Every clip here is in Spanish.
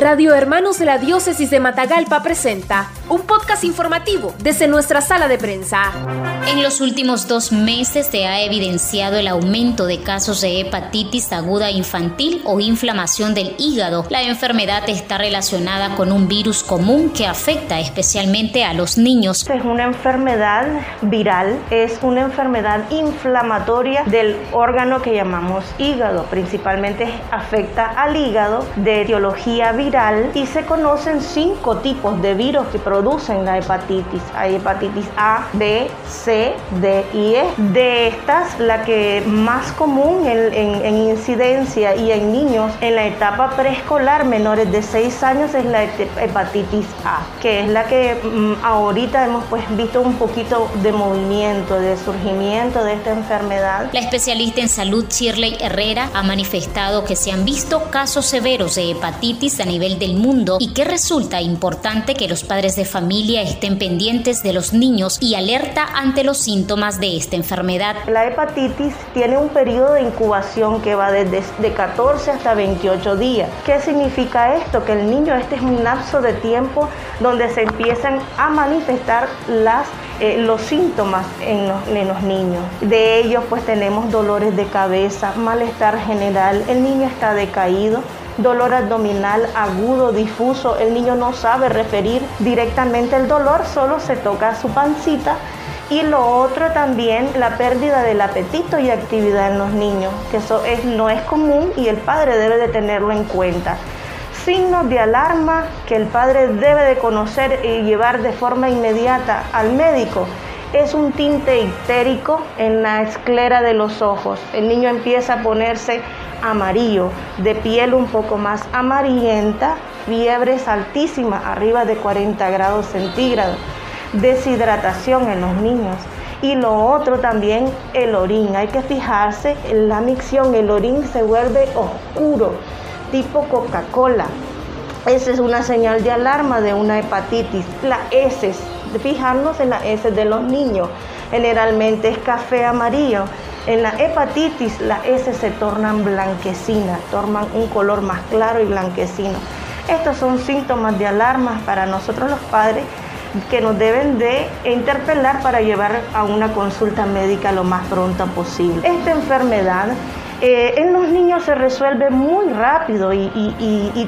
Radio Hermanos de la Diócesis de Matagalpa presenta un podcast informativo desde nuestra sala de prensa. En los últimos dos meses se ha evidenciado el aumento de casos de hepatitis aguda infantil o inflamación del hígado. La enfermedad está relacionada con un virus común que afecta especialmente a los niños. Es una enfermedad viral, es una enfermedad inflamatoria del órgano que llamamos hígado. Principalmente afecta al hígado de etiología viral y se conocen cinco tipos de virus que producen la hepatitis. Hay hepatitis A, B, C, D y E. De estas, la que más común en, incidencia y en niños en la etapa preescolar menores de 6 años es la hepatitis A, que es la que mm, ahorita hemos pues visto un poquito de movimiento, de surgimiento de esta enfermedad. La especialista en salud Shirley Herrera ha manifestado que se han visto casos severos de hepatitis a nivel del mundo y que resulta importante que los padres de familia estén pendientes de los niños y alerta ante los síntomas de esta enfermedad. La hepatitis tiene un periodo de incubación que va desde de 14 hasta 28 días. ¿Qué significa esto? Que el niño, este es un lapso de tiempo donde se empiezan a manifestar las eh, los síntomas en los, en los, niños. De ellos pues tenemos dolores de cabeza, malestar general, el niño está decaído, dolor abdominal agudo, difuso, el niño no sabe referir directamente el dolor, solo se toca su pancita. Y lo otro también, la pérdida del apetito y actividad en los niños, que eso es, no es común y el padre debe de tenerlo en cuenta. Signos de alarma que el padre debe de conocer y llevar de forma inmediata al médico es un tinte ictérico en la esclera de los ojos. El niño empieza a ponerse amarillo, de piel un poco más amarillenta, fiebres altísimas, arriba de 40 grados centígrados, deshidratación en los niños. Y lo otro también, el orín. Hay que fijarse en la micción, el orín se vuelve oscuro, tipo Coca-Cola. Esa es una señal de alarma de una hepatitis. La S, fijarnos en la S de los niños. Generalmente es café amarillo. En la hepatitis, las S se tornan blanquecinas, toman un color más claro y blanquecino. Estos son síntomas de alarma para nosotros los padres que nos deben de interpelar para llevar a una consulta médica lo más pronto posible. Esta enfermedad eh, en los niños se resuelve muy rápido y,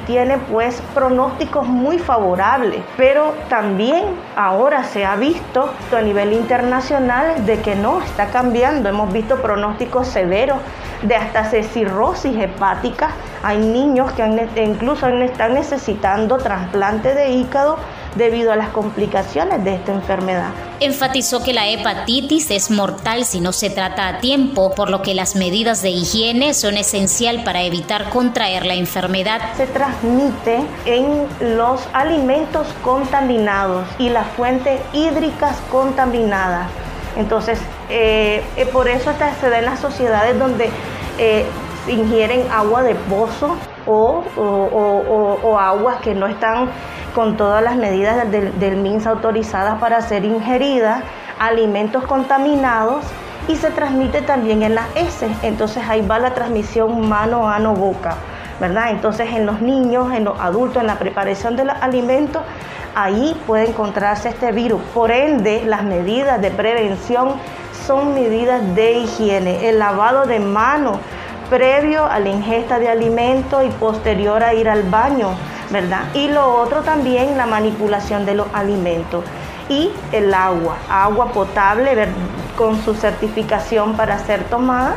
tiene pues pronósticos muy favorables, pero también ahora se ha visto a nivel internacional de que no, está cambiando. Hemos visto pronósticos severos de hasta cirrosis hepática. Hay niños que incluso están necesitando trasplante de hígado debido a las complicaciones de esta enfermedad. Enfatizó que la hepatitis es mortal si no se trata a tiempo, por lo que las medidas de higiene son esencial para evitar contraer la enfermedad. Se transmite en los alimentos contaminados y las fuentes hídricas contaminadas. Entonces, eh, eh, por eso se da en las sociedades donde eh, ingieren agua de pozo o, aguas que no están con todas las medidas del, del MINSA autorizadas para ser ingeridas, alimentos contaminados y se transmite también en las S. Entonces ahí va la transmisión mano, ano, boca, ¿verdad? Entonces en los niños, en los adultos, en la preparación de los alimentos, ahí puede encontrarse este virus. Por ende, las medidas de prevención son medidas de higiene, el lavado de manos previo a la ingesta de alimentos y posterior a ir al baño ¿verdad? Y lo otro también, la manipulación de los alimentos y el agua, agua potable con su certificación para ser tomada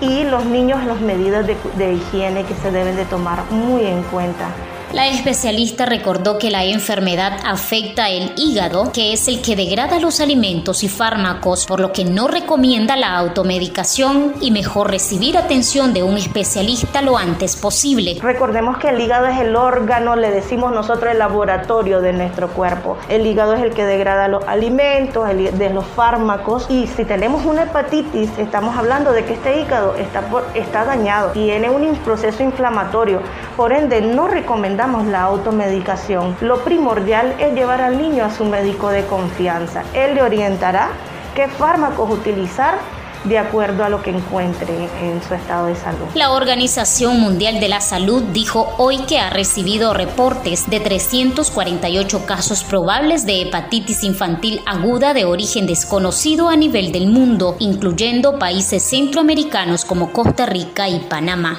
y los niños las medidas de, de higiene que se deben de tomar muy en cuenta. La especialista recordó que la enfermedad afecta el hígado, que es el que degrada los alimentos y fármacos, por lo que no recomienda la automedicación y mejor recibir atención de un especialista lo antes posible. Recordemos que el hígado es el órgano, le decimos nosotros el laboratorio de nuestro cuerpo. El hígado es el que degrada los alimentos, de los fármacos y si tenemos una hepatitis, estamos hablando de que este hígado está, está dañado, tiene un proceso inflamatorio, por ende no recomendamos damos la automedicación. Lo primordial es llevar al niño a su médico de confianza. Él le orientará qué fármacos utilizar de acuerdo a lo que encuentre en su estado de salud. La Organización Mundial de la Salud dijo hoy que ha recibido reportes de 348 casos probables de hepatitis infantil aguda de origen desconocido a nivel del mundo, incluyendo países centroamericanos como Costa Rica y Panamá.